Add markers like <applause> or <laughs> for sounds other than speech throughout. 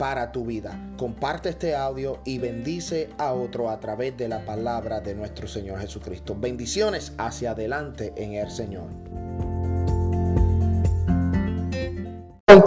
para tu vida. Comparte este audio y bendice a otro a través de la palabra de nuestro Señor Jesucristo. Bendiciones hacia adelante en el Señor.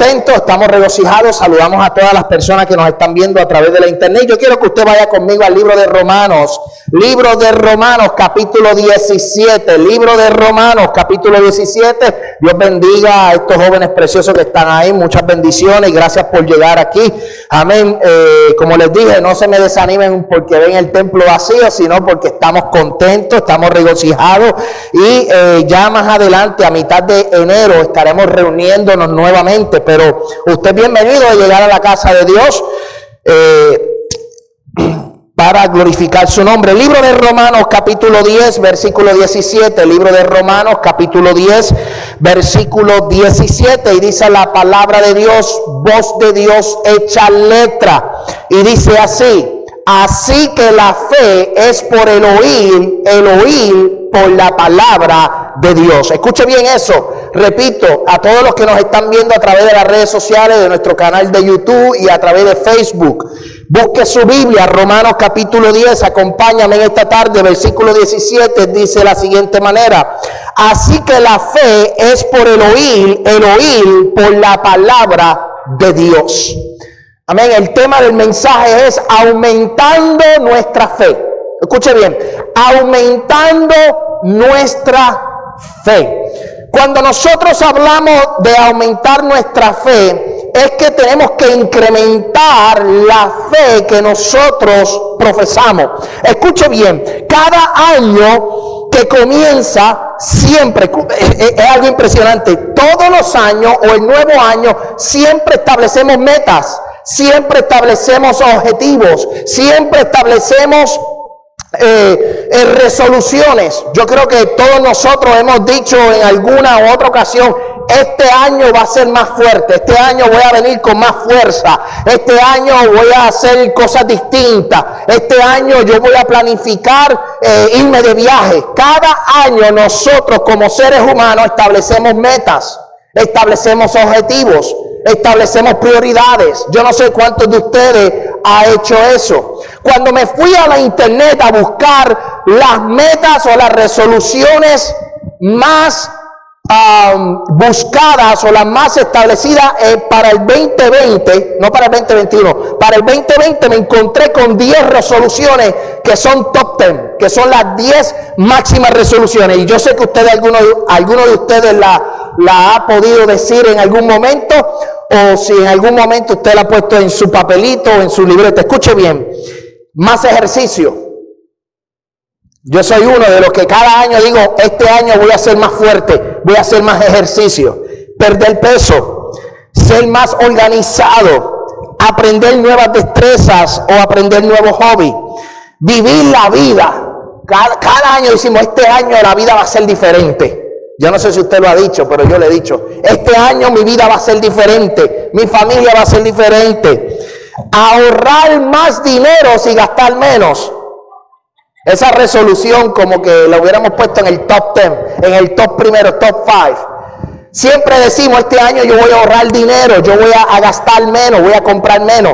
Contentos, estamos regocijados, saludamos a todas las personas que nos están viendo a través de la internet. Yo quiero que usted vaya conmigo al libro de Romanos, libro de Romanos capítulo 17, libro de Romanos capítulo 17. Dios bendiga a estos jóvenes preciosos que están ahí, muchas bendiciones y gracias por llegar aquí. Amén. Eh, como les dije, no se me desanimen porque ven el templo vacío, sino porque estamos contentos, estamos regocijados y eh, ya más adelante, a mitad de enero, estaremos reuniéndonos nuevamente usted es bienvenido a llegar a la casa de Dios eh, <clears throat> para glorificar su nombre. Libro de Romanos capítulo 10, versículo 17. Libro de Romanos capítulo 10, versículo 17. Y dice la palabra de Dios, voz de Dios hecha letra. Y dice así. Así que la fe es por el oír, el oír por la palabra de Dios. Escuche bien eso. Repito, a todos los que nos están viendo a través de las redes sociales, de nuestro canal de YouTube y a través de Facebook. Busque su Biblia, Romanos capítulo 10, acompáñame en esta tarde, versículo 17, dice la siguiente manera. Así que la fe es por el oír, el oír por la palabra de Dios. Amén. El tema del mensaje es aumentando nuestra fe. Escuche bien, aumentando nuestra fe. Cuando nosotros hablamos de aumentar nuestra fe, es que tenemos que incrementar la fe que nosotros profesamos. Escuche bien, cada año que comienza siempre, es algo impresionante, todos los años o el nuevo año siempre establecemos metas siempre establecemos objetivos, siempre establecemos eh, eh, resoluciones. Yo creo que todos nosotros hemos dicho en alguna u otra ocasión, este año va a ser más fuerte, este año voy a venir con más fuerza, este año voy a hacer cosas distintas, este año yo voy a planificar eh, irme de viaje. Cada año nosotros como seres humanos establecemos metas, establecemos objetivos establecemos prioridades. Yo no sé cuántos de ustedes ha hecho eso. Cuando me fui a la internet a buscar las metas o las resoluciones más buscadas o las más establecidas eh, para el 2020, no para el 2021, para el 2020 me encontré con 10 resoluciones que son top 10, que son las 10 máximas resoluciones. Y yo sé que ustedes, algunos alguno de ustedes la, la ha podido decir en algún momento o si en algún momento usted la ha puesto en su papelito o en su libreta. Escuche bien, más ejercicio. Yo soy uno de los que cada año digo, este año voy a ser más fuerte, voy a hacer más ejercicio, perder peso, ser más organizado, aprender nuevas destrezas o aprender nuevos hobbies, vivir la vida. Cada, cada año decimos, este año la vida va a ser diferente. Yo no sé si usted lo ha dicho, pero yo le he dicho, este año mi vida va a ser diferente, mi familia va a ser diferente. Ahorrar más dinero y gastar menos. Esa resolución como que la hubiéramos puesto en el top 10, en el top primero, top 5. Siempre decimos, este año yo voy a ahorrar dinero, yo voy a gastar menos, voy a comprar menos.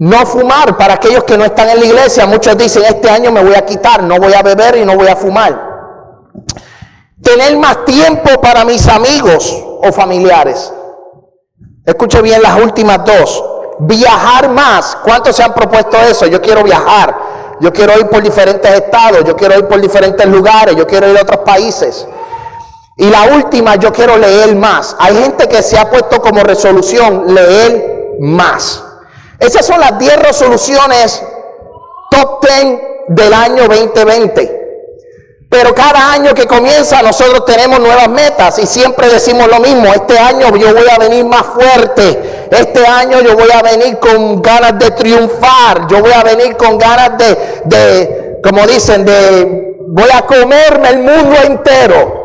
No fumar, para aquellos que no están en la iglesia, muchos dicen, este año me voy a quitar, no voy a beber y no voy a fumar. Tener más tiempo para mis amigos o familiares. Escuche bien las últimas dos. Viajar más. ¿Cuántos se han propuesto eso? Yo quiero viajar. Yo quiero ir por diferentes estados. Yo quiero ir por diferentes lugares. Yo quiero ir a otros países. Y la última, yo quiero leer más. Hay gente que se ha puesto como resolución leer más. Esas son las 10 resoluciones top 10 del año 2020. Pero cada año que comienza nosotros tenemos nuevas metas y siempre decimos lo mismo, este año yo voy a venir más fuerte, este año yo voy a venir con ganas de triunfar, yo voy a venir con ganas de, de como dicen, de voy a comerme el mundo entero.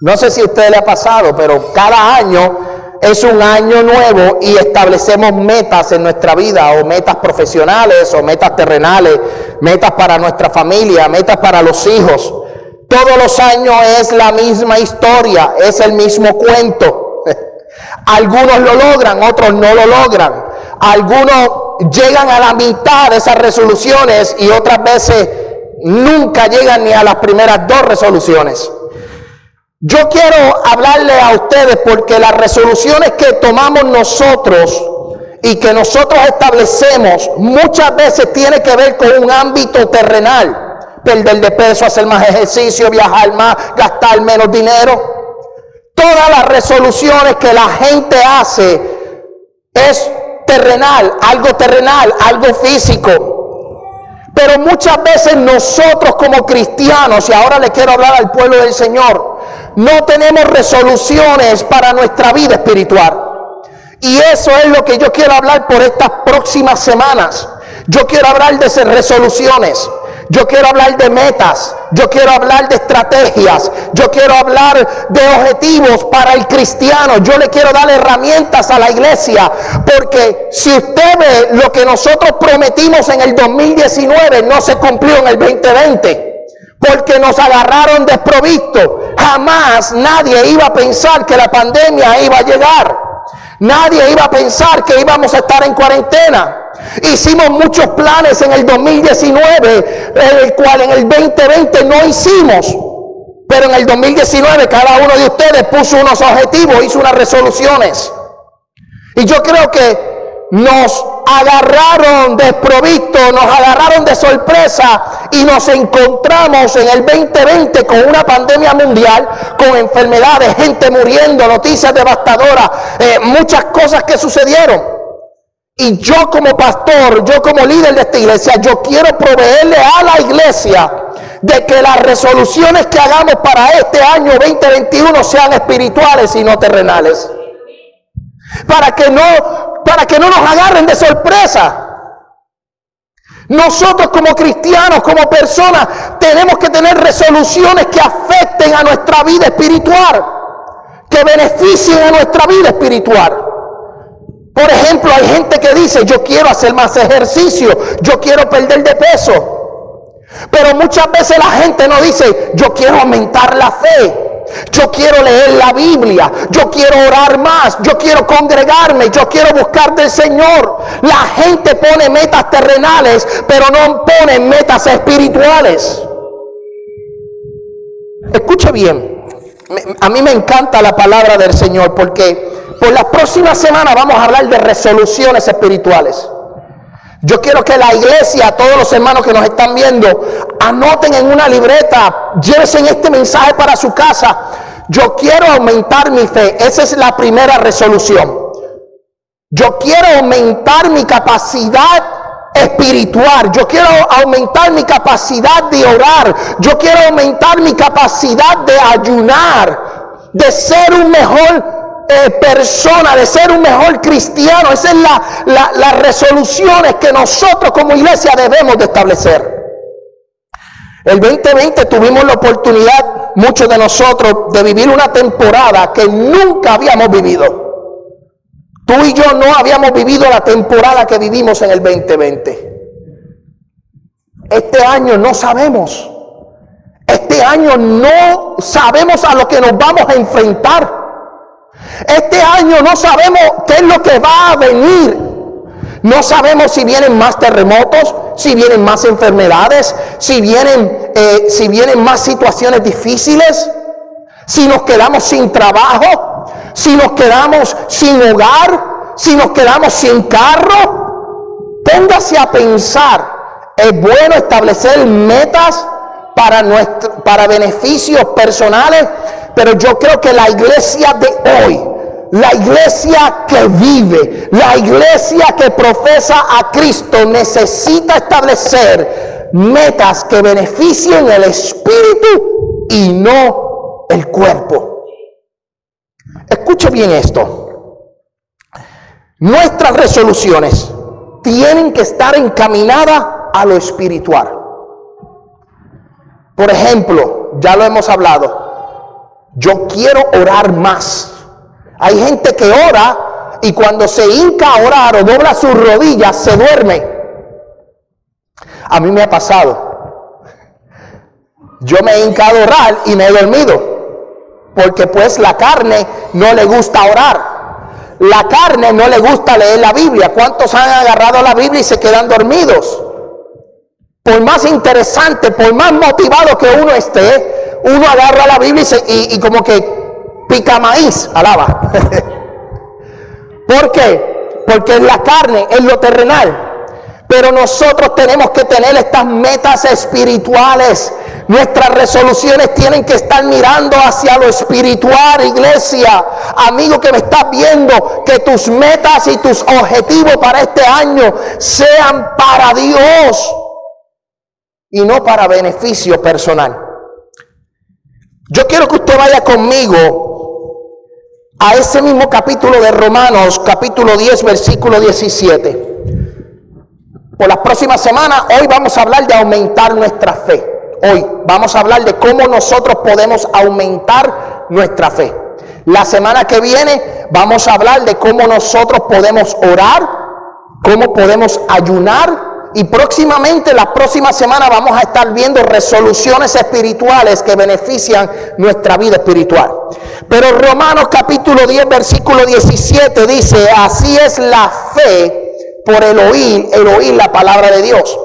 No sé si a usted le ha pasado, pero cada año es un año nuevo y establecemos metas en nuestra vida, o metas profesionales, o metas terrenales, metas para nuestra familia, metas para los hijos. Todos los años es la misma historia, es el mismo cuento. <laughs> Algunos lo logran, otros no lo logran. Algunos llegan a la mitad de esas resoluciones y otras veces nunca llegan ni a las primeras dos resoluciones. Yo quiero hablarle a ustedes porque las resoluciones que tomamos nosotros y que nosotros establecemos muchas veces tiene que ver con un ámbito terrenal. Perder de peso, hacer más ejercicio, viajar más, gastar menos dinero. Todas las resoluciones que la gente hace es terrenal, algo terrenal, algo físico. Pero muchas veces nosotros como cristianos, y ahora le quiero hablar al pueblo del Señor, no tenemos resoluciones para nuestra vida espiritual. Y eso es lo que yo quiero hablar por estas próximas semanas. Yo quiero hablar de resoluciones. Yo quiero hablar de metas. Yo quiero hablar de estrategias. Yo quiero hablar de objetivos para el cristiano. Yo le quiero dar herramientas a la iglesia. Porque si usted ve lo que nosotros prometimos en el 2019 no se cumplió en el 2020 porque nos agarraron desprovisto. Jamás nadie iba a pensar que la pandemia iba a llegar. Nadie iba a pensar que íbamos a estar en cuarentena. Hicimos muchos planes en el 2019, el cual en el 2020 no hicimos. Pero en el 2019 cada uno de ustedes puso unos objetivos, hizo unas resoluciones. Y yo creo que nos agarraron desprovisto, nos agarraron de sorpresa y nos encontramos en el 2020 con una pandemia mundial, con enfermedades, gente muriendo, noticias devastadoras, eh, muchas cosas que sucedieron. Y yo como pastor, yo como líder de esta iglesia, yo quiero proveerle a la iglesia de que las resoluciones que hagamos para este año 2021 sean espirituales y no terrenales. Para que no para que no nos agarren de sorpresa. Nosotros como cristianos, como personas, tenemos que tener resoluciones que afecten a nuestra vida espiritual, que beneficien a nuestra vida espiritual. Por ejemplo, hay gente que dice, yo quiero hacer más ejercicio, yo quiero perder de peso. Pero muchas veces la gente no dice, yo quiero aumentar la fe. Yo quiero leer la Biblia, yo quiero orar más, yo quiero congregarme, yo quiero buscar del Señor. La gente pone metas terrenales, pero no pone metas espirituales. Escuche bien, a mí me encanta la palabra del Señor porque por las próximas semanas vamos a hablar de resoluciones espirituales. Yo quiero que la iglesia, todos los hermanos que nos están viendo, anoten en una libreta, llévense este mensaje para su casa. Yo quiero aumentar mi fe. Esa es la primera resolución. Yo quiero aumentar mi capacidad espiritual. Yo quiero aumentar mi capacidad de orar. Yo quiero aumentar mi capacidad de ayunar, de ser un mejor eh, persona, de ser un mejor cristiano. Esas son la, las resoluciones que nosotros como iglesia debemos de establecer. El 2020 tuvimos la oportunidad, muchos de nosotros, de vivir una temporada que nunca habíamos vivido. Tú y yo no habíamos vivido la temporada que vivimos en el 2020. Este año no sabemos. Este año no sabemos a lo que nos vamos a enfrentar. Este año no sabemos qué es lo que va a venir. No sabemos si vienen más terremotos, si vienen más enfermedades, si vienen, eh, si vienen más situaciones difíciles, si nos quedamos sin trabajo, si nos quedamos sin hogar, si nos quedamos sin carro. Póngase a pensar. Es bueno establecer metas para, nuestro, para beneficios personales, pero yo creo que la iglesia de hoy, la iglesia que vive, la iglesia que profesa a Cristo necesita establecer metas que beneficien el espíritu y no el cuerpo. Escuche bien esto. Nuestras resoluciones tienen que estar encaminadas a lo espiritual. Por ejemplo, ya lo hemos hablado, yo quiero orar más. Hay gente que ora y cuando se hinca a orar o dobla sus rodillas se duerme. A mí me ha pasado. Yo me he hincado a orar y me he dormido. Porque pues la carne no le gusta orar. La carne no le gusta leer la Biblia. ¿Cuántos han agarrado la Biblia y se quedan dormidos? Por más interesante, por más motivado que uno esté, uno agarra la Biblia y, y como que pica maíz, alaba. <laughs> ¿Por qué? Porque es la carne, es lo terrenal. Pero nosotros tenemos que tener estas metas espirituales. Nuestras resoluciones tienen que estar mirando hacia lo espiritual, iglesia. Amigo que me estás viendo, que tus metas y tus objetivos para este año sean para Dios y no para beneficio personal. Yo quiero que usted vaya conmigo a ese mismo capítulo de Romanos, capítulo 10, versículo 17. Por las próximas semanas, hoy vamos a hablar de aumentar nuestra fe. Hoy vamos a hablar de cómo nosotros podemos aumentar nuestra fe. La semana que viene vamos a hablar de cómo nosotros podemos orar, cómo podemos ayunar y próximamente, la próxima semana, vamos a estar viendo resoluciones espirituales que benefician nuestra vida espiritual. Pero Romanos capítulo 10, versículo 17 dice, así es la fe por el oír, el oír la palabra de Dios.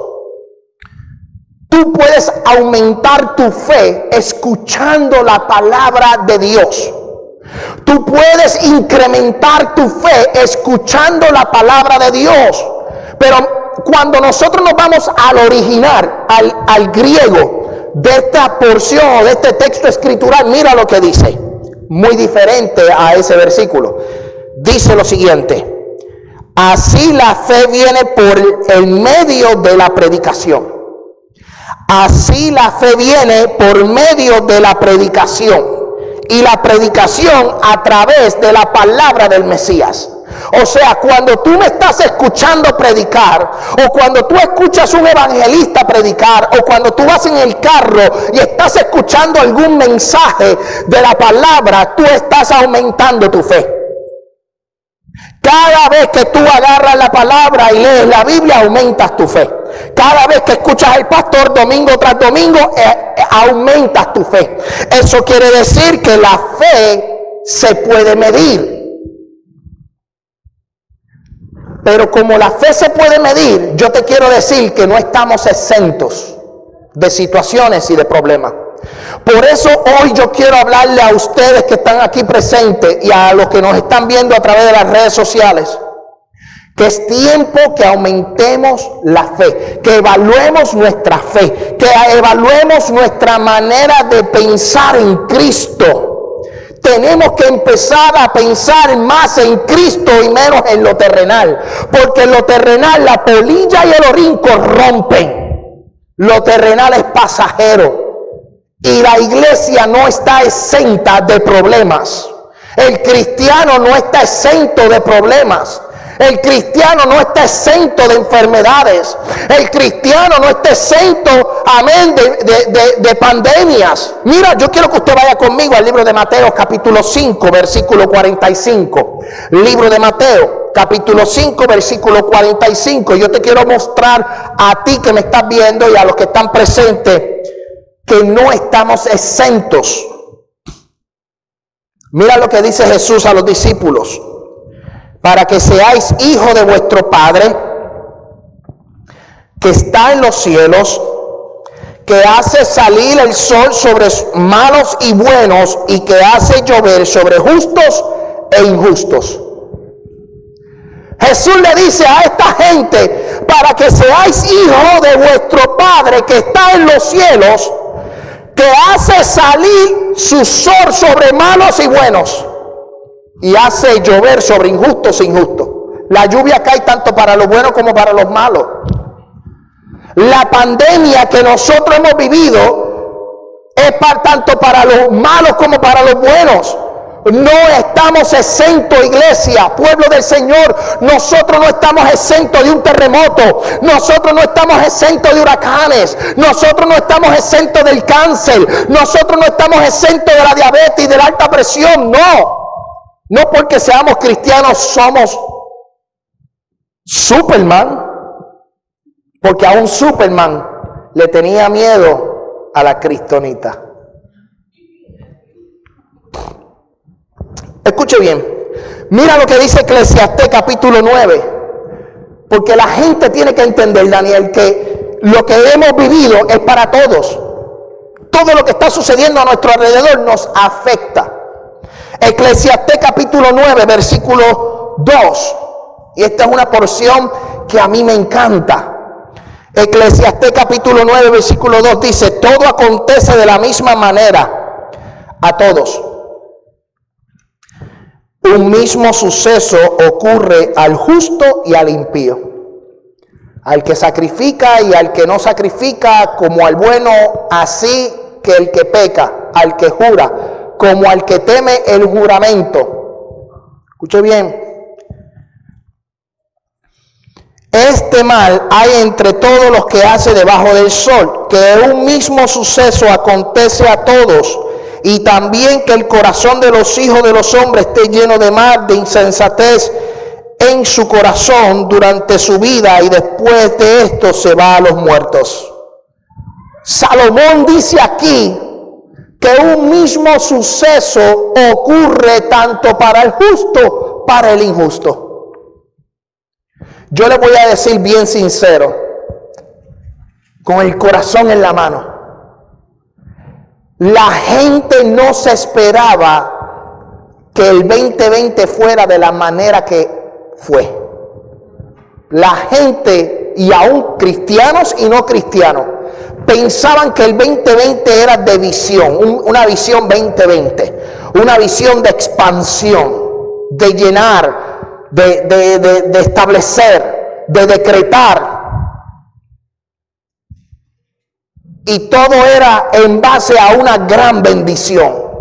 Tú puedes aumentar tu fe escuchando la palabra de Dios. Tú puedes incrementar tu fe escuchando la palabra de Dios. Pero cuando nosotros nos vamos al original, al, al griego de esta porción o de este texto escritural, mira lo que dice. Muy diferente a ese versículo. Dice lo siguiente. Así la fe viene por el medio de la predicación. Así la fe viene por medio de la predicación. Y la predicación a través de la palabra del Mesías. O sea, cuando tú me estás escuchando predicar, o cuando tú escuchas un evangelista predicar, o cuando tú vas en el carro y estás escuchando algún mensaje de la palabra, tú estás aumentando tu fe. Cada vez que tú agarras la palabra y lees la Biblia, aumentas tu fe. Cada vez que escuchas al pastor domingo tras domingo, eh, eh, aumentas tu fe. Eso quiere decir que la fe se puede medir. Pero como la fe se puede medir, yo te quiero decir que no estamos exentos de situaciones y de problemas. Por eso hoy yo quiero hablarle a ustedes que están aquí presentes y a los que nos están viendo a través de las redes sociales, que es tiempo que aumentemos la fe, que evaluemos nuestra fe, que evaluemos nuestra manera de pensar en Cristo. Tenemos que empezar a pensar más en Cristo y menos en lo terrenal, porque lo terrenal la polilla y el orín corrompen. Lo terrenal es pasajero. Y la iglesia no está exenta de problemas. El cristiano no está exento de problemas. El cristiano no está exento de enfermedades. El cristiano no está exento, amén, de, de, pandemias. Mira, yo quiero que usted vaya conmigo al libro de Mateo capítulo 5, versículo 45. Libro de Mateo capítulo 5, versículo 45. Yo te quiero mostrar a ti que me estás viendo y a los que están presentes que no estamos exentos. Mira lo que dice Jesús a los discípulos. Para que seáis hijos de vuestro Padre, que está en los cielos, que hace salir el sol sobre malos y buenos y que hace llover sobre justos e injustos. Jesús le dice a esta gente, para que seáis hijos de vuestro Padre que está en los cielos, que hace salir su sol sobre malos y buenos y hace llover sobre injustos e injustos. La lluvia cae tanto para los buenos como para los malos. La pandemia que nosotros hemos vivido es para, tanto para los malos como para los buenos. No estamos exentos, iglesia, pueblo del Señor. Nosotros no estamos exentos de un terremoto. Nosotros no estamos exentos de huracanes. Nosotros no estamos exentos del cáncer. Nosotros no estamos exentos de la diabetes y de la alta presión. No. No porque seamos cristianos somos Superman. Porque a un Superman le tenía miedo a la cristonita. Escuche bien. Mira lo que dice Eclesiastés capítulo 9. Porque la gente tiene que entender, Daniel, que lo que hemos vivido es para todos. Todo lo que está sucediendo a nuestro alrededor nos afecta. Eclesiastés capítulo 9, versículo 2. Y esta es una porción que a mí me encanta. Eclesiastés capítulo 9, versículo 2 dice, todo acontece de la misma manera a todos. Un mismo suceso ocurre al justo y al impío. Al que sacrifica y al que no sacrifica, como al bueno, así que el que peca, al que jura, como al que teme el juramento. Escuche bien. Este mal hay entre todos los que hace debajo del sol, que un mismo suceso acontece a todos y también que el corazón de los hijos de los hombres esté lleno de mal, de insensatez en su corazón durante su vida y después de esto se va a los muertos. Salomón dice aquí que un mismo suceso ocurre tanto para el justo, para el injusto. Yo le voy a decir bien sincero, con el corazón en la mano. La gente no se esperaba que el 2020 fuera de la manera que fue. La gente, y aún cristianos y no cristianos, pensaban que el 2020 era de visión, una visión 2020, una visión de expansión, de llenar, de, de establecer, de decretar. Y todo era en base a una gran bendición.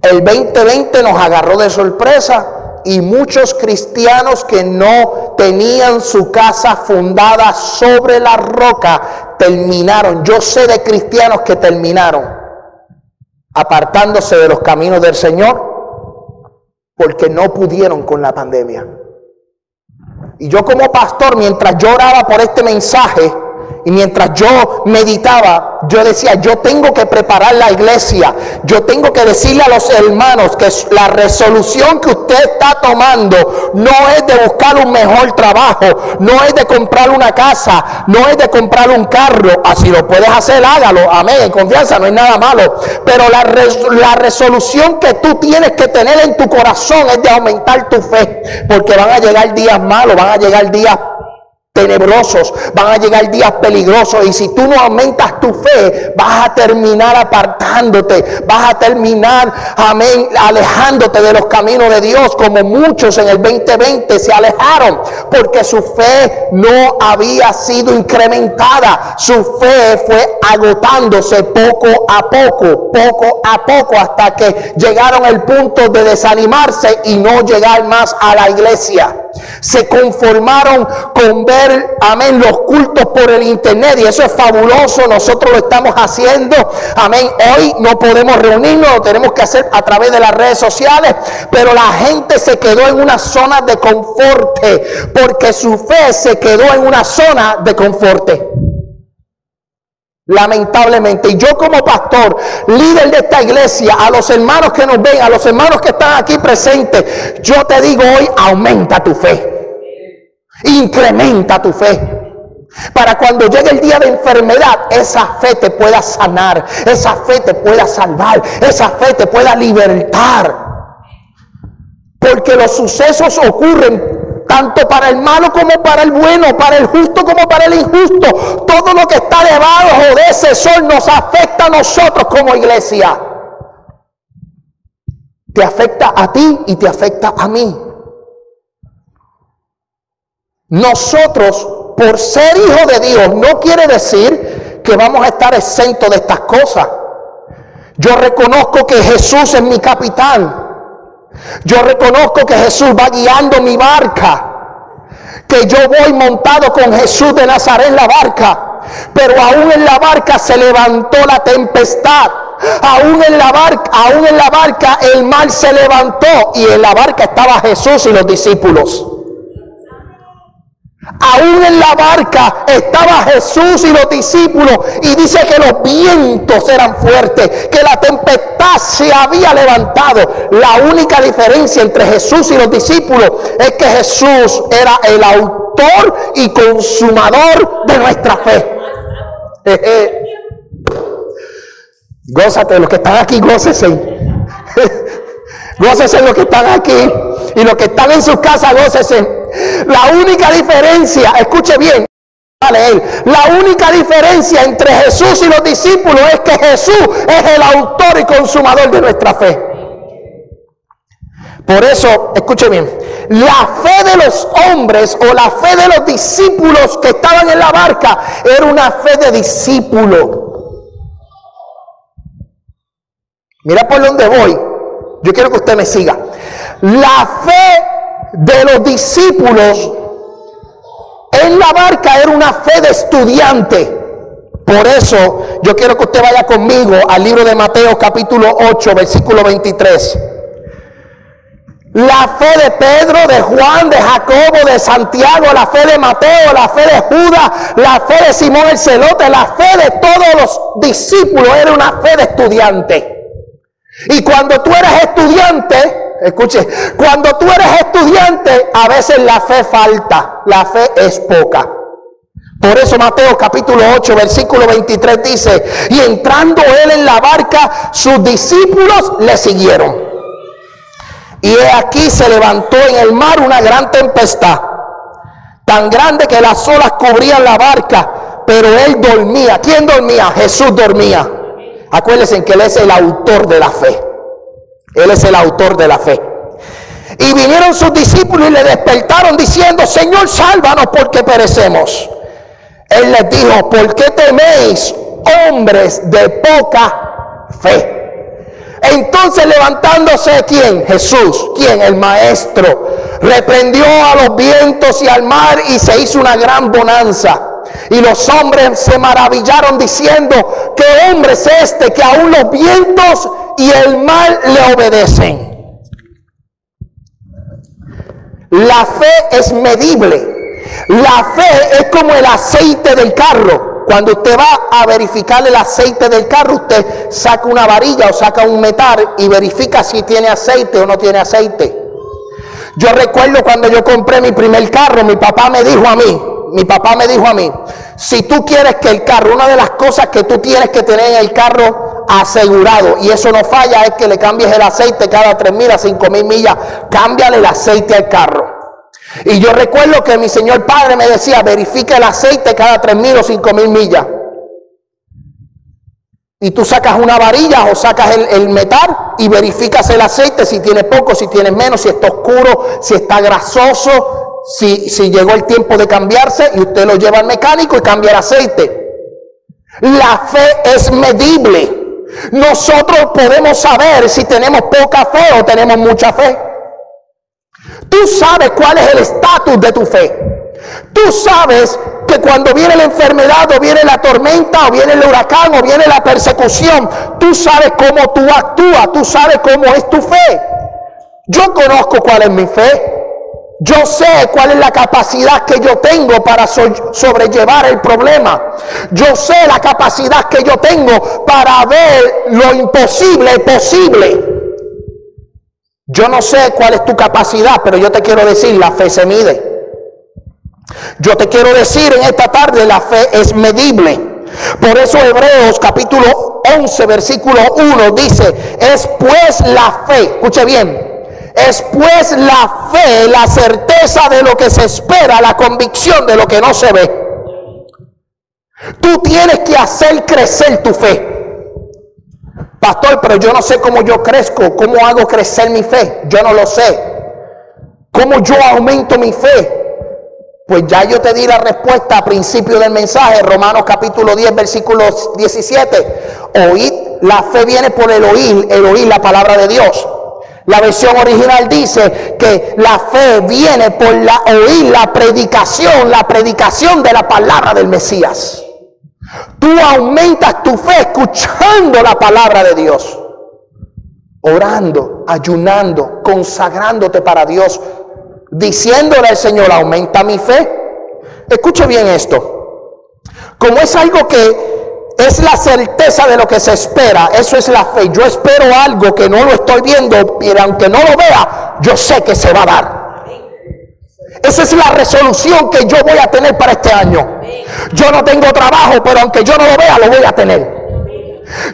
El 2020 nos agarró de sorpresa y muchos cristianos que no tenían su casa fundada sobre la roca terminaron. Yo sé de cristianos que terminaron apartándose de los caminos del Señor porque no pudieron con la pandemia. Y yo como pastor, mientras yo oraba por este mensaje, y mientras yo meditaba, yo decía, yo tengo que preparar la iglesia. Yo tengo que decirle a los hermanos que la resolución que usted está tomando no es de buscar un mejor trabajo, no es de comprar una casa, no es de comprar un carro. Así lo puedes hacer, hágalo. Amén. En confianza, no hay nada malo. Pero la, la resolución que tú tienes que tener en tu corazón es de aumentar tu fe. Porque van a llegar días malos, van a llegar días tenebrosos, van a llegar días peligrosos y si tú no aumentas tu fe, vas a terminar apartándote, vas a terminar, amén, alejándote de los caminos de Dios, como muchos en el 2020 se alejaron, porque su fe no había sido incrementada, su fe fue agotándose poco a poco, poco a poco, hasta que llegaron al punto de desanimarse y no llegar más a la iglesia. Se conformaron con ver, amén, los cultos por el internet y eso es fabuloso. Nosotros lo estamos haciendo. Amén. Hoy no podemos reunirnos, lo tenemos que hacer a través de las redes sociales, pero la gente se quedó en una zona de confort porque su fe se quedó en una zona de confort. Lamentablemente, y yo como pastor, líder de esta iglesia, a los hermanos que nos ven, a los hermanos que están aquí presentes, yo te digo hoy, aumenta tu fe. Incrementa tu fe. Para cuando llegue el día de enfermedad, esa fe te pueda sanar, esa fe te pueda salvar, esa fe te pueda libertar. Porque los sucesos ocurren tanto para el malo como para el bueno, para el justo como para el injusto. Todo lo que está debajo de ese sol nos afecta a nosotros como iglesia. Te afecta a ti y te afecta a mí. Nosotros, por ser hijos de Dios, no quiere decir que vamos a estar exentos de estas cosas. Yo reconozco que Jesús es mi capitán. Yo reconozco que Jesús va guiando mi barca. Que yo voy montado con Jesús de Nazaret en la barca. Pero aún en la barca se levantó la tempestad. Aún en la barca, aún en la barca el mar se levantó y en la barca estaba Jesús y los discípulos. Aún en la barca estaba Jesús y los discípulos y dice que los vientos eran fuertes, que la tempestad se había levantado. La única diferencia entre Jesús y los discípulos es que Jesús era el autor y consumador de nuestra fe. <laughs> Gózate, los que están aquí, gócese. Gócese los que están aquí y los que están en sus casas, gócese. La única diferencia, escuche bien, la única diferencia entre Jesús y los discípulos es que Jesús es el autor y consumador de nuestra fe. Por eso, escuche bien, la fe de los hombres o la fe de los discípulos que estaban en la barca era una fe de discípulo. Mira por dónde voy. Yo quiero que usted me siga. La fe de los discípulos en la barca era una fe de estudiante. Por eso yo quiero que usted vaya conmigo al libro de Mateo capítulo 8, versículo 23. La fe de Pedro, de Juan, de Jacobo, de Santiago, la fe de Mateo, la fe de Judas, la fe de Simón el Celote, la fe de todos los discípulos era una fe de estudiante. Y cuando tú eres estudiante, Escuche, cuando tú eres estudiante, a veces la fe falta, la fe es poca. Por eso Mateo capítulo 8, versículo 23 dice, y entrando él en la barca, sus discípulos le siguieron. Y aquí se levantó en el mar una gran tempestad, tan grande que las olas cubrían la barca, pero él dormía. ¿Quién dormía? Jesús dormía. Acuérdense que él es el autor de la fe. Él es el autor de la fe. Y vinieron sus discípulos y le despertaron diciendo, Señor, sálvanos porque perecemos. Él les dijo, ¿por qué teméis, hombres de poca fe? Entonces levantándose, ¿quién? Jesús, ¿quién? El maestro. Reprendió a los vientos y al mar y se hizo una gran bonanza. Y los hombres se maravillaron diciendo, ¿qué hombre es este que aún los vientos y el mal le obedecen? La fe es medible. La fe es como el aceite del carro. Cuando usted va a verificar el aceite del carro, usted saca una varilla o saca un metal y verifica si tiene aceite o no tiene aceite. Yo recuerdo cuando yo compré mi primer carro, mi papá me dijo a mí, mi papá me dijo a mí, si tú quieres que el carro, una de las cosas que tú tienes que tener en el carro asegurado, y eso no falla, es que le cambies el aceite cada 3 mil a 5 mil millas, cámbiale el aceite al carro. Y yo recuerdo que mi señor padre me decía, verifica el aceite cada 3 mil o 5 mil millas. Y tú sacas una varilla o sacas el, el, metal y verificas el aceite, si tiene poco, si tiene menos, si está oscuro, si está grasoso, si, si llegó el tiempo de cambiarse y usted lo lleva al mecánico y cambia el aceite. La fe es medible. Nosotros podemos saber si tenemos poca fe o tenemos mucha fe. Tú sabes cuál es el estatus de tu fe. Tú sabes que cuando viene la enfermedad o viene la tormenta o viene el huracán o viene la persecución, tú sabes cómo tú actúas, tú sabes cómo es tu fe. Yo conozco cuál es mi fe. Yo sé cuál es la capacidad que yo tengo para sobrellevar el problema. Yo sé la capacidad que yo tengo para ver lo imposible posible. Yo no sé cuál es tu capacidad, pero yo te quiero decir, la fe se mide. Yo te quiero decir en esta tarde, la fe es medible. Por eso Hebreos capítulo 11, versículo 1 dice, es pues la fe, escuche bien, es pues la fe, la certeza de lo que se espera, la convicción de lo que no se ve. Tú tienes que hacer crecer tu fe. Pastor, pero yo no sé cómo yo crezco, cómo hago crecer mi fe. Yo no lo sé. ¿Cómo yo aumento mi fe? Pues ya yo te di la respuesta a principio del mensaje, Romanos capítulo 10, versículo 17. Oíd La fe viene por el oír, el oír la palabra de Dios. La versión original dice que la fe viene por la oír la predicación, la predicación de la palabra del Mesías. Tú aumentas tu fe escuchando la palabra de Dios, orando, ayunando, consagrándote para Dios, diciéndole al Señor, aumenta mi fe. Escuche bien esto. Como es algo que es la certeza de lo que se espera, eso es la fe. Yo espero algo que no lo estoy viendo, pero aunque no lo vea, yo sé que se va a dar. Esa es la resolución que yo voy a tener para este año. Yo no tengo trabajo, pero aunque yo no lo vea, lo voy a tener.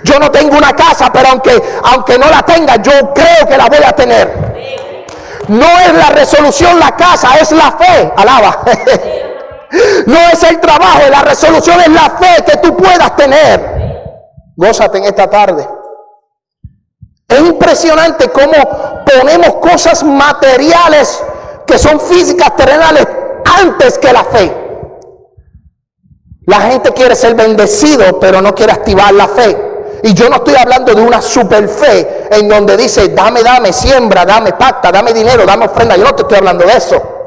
Yo no tengo una casa, pero aunque, aunque no la tenga, yo creo que la voy a tener. No es la resolución la casa, es la fe. Alaba. <laughs> No es el trabajo, la resolución es la fe que tú puedas tener. Gózate en esta tarde. Es impresionante cómo ponemos cosas materiales que son físicas, terrenales, antes que la fe. La gente quiere ser bendecido, pero no quiere activar la fe. Y yo no estoy hablando de una super fe en donde dice, dame, dame, siembra, dame pacta, dame dinero, dame ofrenda. Yo no te estoy hablando de eso.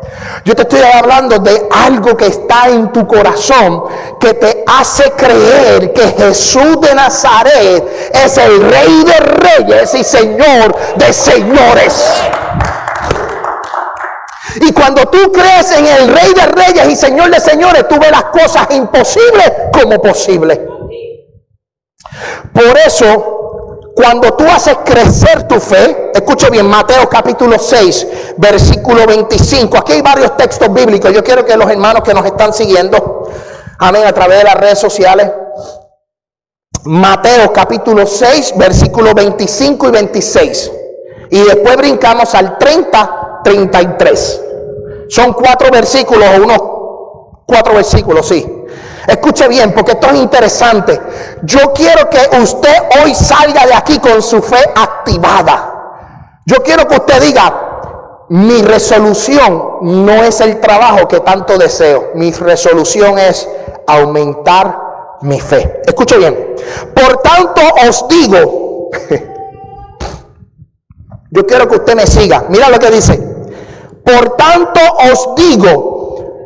Yo te estoy hablando de algo que está en tu corazón que te hace creer que Jesús de Nazaret es el rey de reyes y señor de señores. Y cuando tú crees en el rey de reyes y señor de señores, tú ves las cosas imposibles como posibles. Por eso cuando tú haces crecer tu fe, escuche bien, Mateo capítulo 6, versículo 25. Aquí hay varios textos bíblicos. Yo quiero que los hermanos que nos están siguiendo, amén, a través de las redes sociales. Mateo capítulo 6, versículo 25 y 26. Y después brincamos al 30, 33. Son cuatro versículos, unos cuatro versículos, sí. Escuche bien, porque esto es interesante. Yo quiero que usted hoy salga de aquí con su fe activada. Yo quiero que usted diga, mi resolución no es el trabajo que tanto deseo. Mi resolución es aumentar mi fe. Escuche bien. Por tanto os digo, <laughs> yo quiero que usted me siga. Mira lo que dice. Por tanto os digo,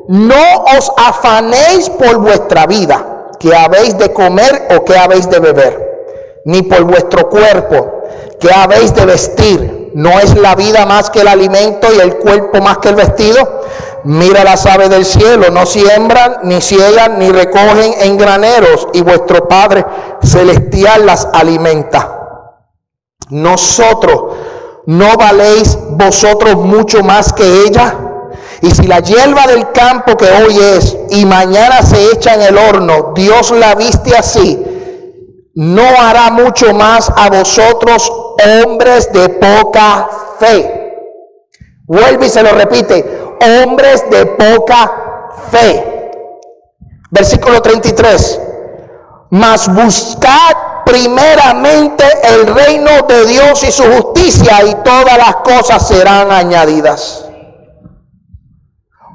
no os afanéis por vuestra vida, que habéis de comer o que habéis de beber, ni por vuestro cuerpo, que habéis de vestir. ¿No es la vida más que el alimento y el cuerpo más que el vestido? Mira las aves del cielo, no siembran, ni ciegan, ni recogen en graneros, y vuestro Padre celestial las alimenta. Nosotros, ¿no valéis vosotros mucho más que ella? Y si la hierba del campo que hoy es y mañana se echa en el horno, Dios la viste así, no hará mucho más a vosotros, hombres de poca fe. Vuelve y se lo repite, hombres de poca fe. Versículo 33. Mas buscad primeramente el reino de Dios y su justicia y todas las cosas serán añadidas.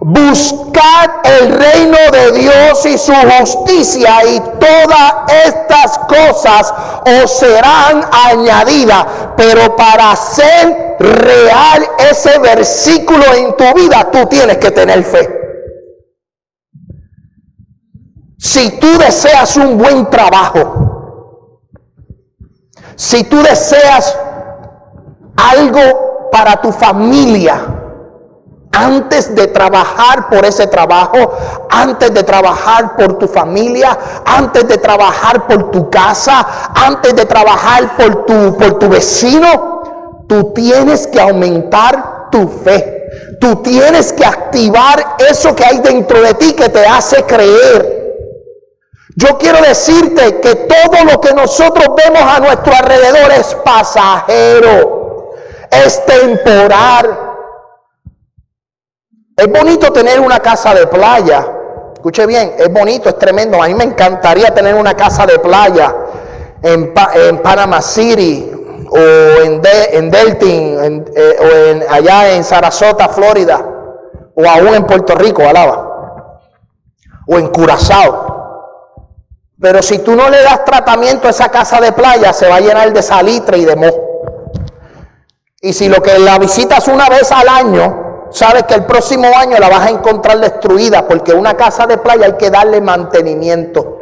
Buscad el reino de Dios y su justicia y todas estas cosas os serán añadidas. Pero para ser real ese versículo en tu vida, tú tienes que tener fe. Si tú deseas un buen trabajo, si tú deseas algo para tu familia, antes de trabajar por ese trabajo, antes de trabajar por tu familia, antes de trabajar por tu casa, antes de trabajar por tu, por tu vecino, tú tienes que aumentar tu fe. Tú tienes que activar eso que hay dentro de ti que te hace creer. Yo quiero decirte que todo lo que nosotros vemos a nuestro alrededor es pasajero, es temporal. Es bonito tener una casa de playa. Escuche bien, es bonito, es tremendo. A mí me encantaría tener una casa de playa en, en Panama City o en, en Deltin eh, o en, allá en Sarasota, Florida o aún en Puerto Rico, alaba. O en Curazao. Pero si tú no le das tratamiento a esa casa de playa, se va a llenar de salitre y de moho. Y si lo que la visitas una vez al año, sabes que el próximo año la vas a encontrar destruida, porque una casa de playa hay que darle mantenimiento.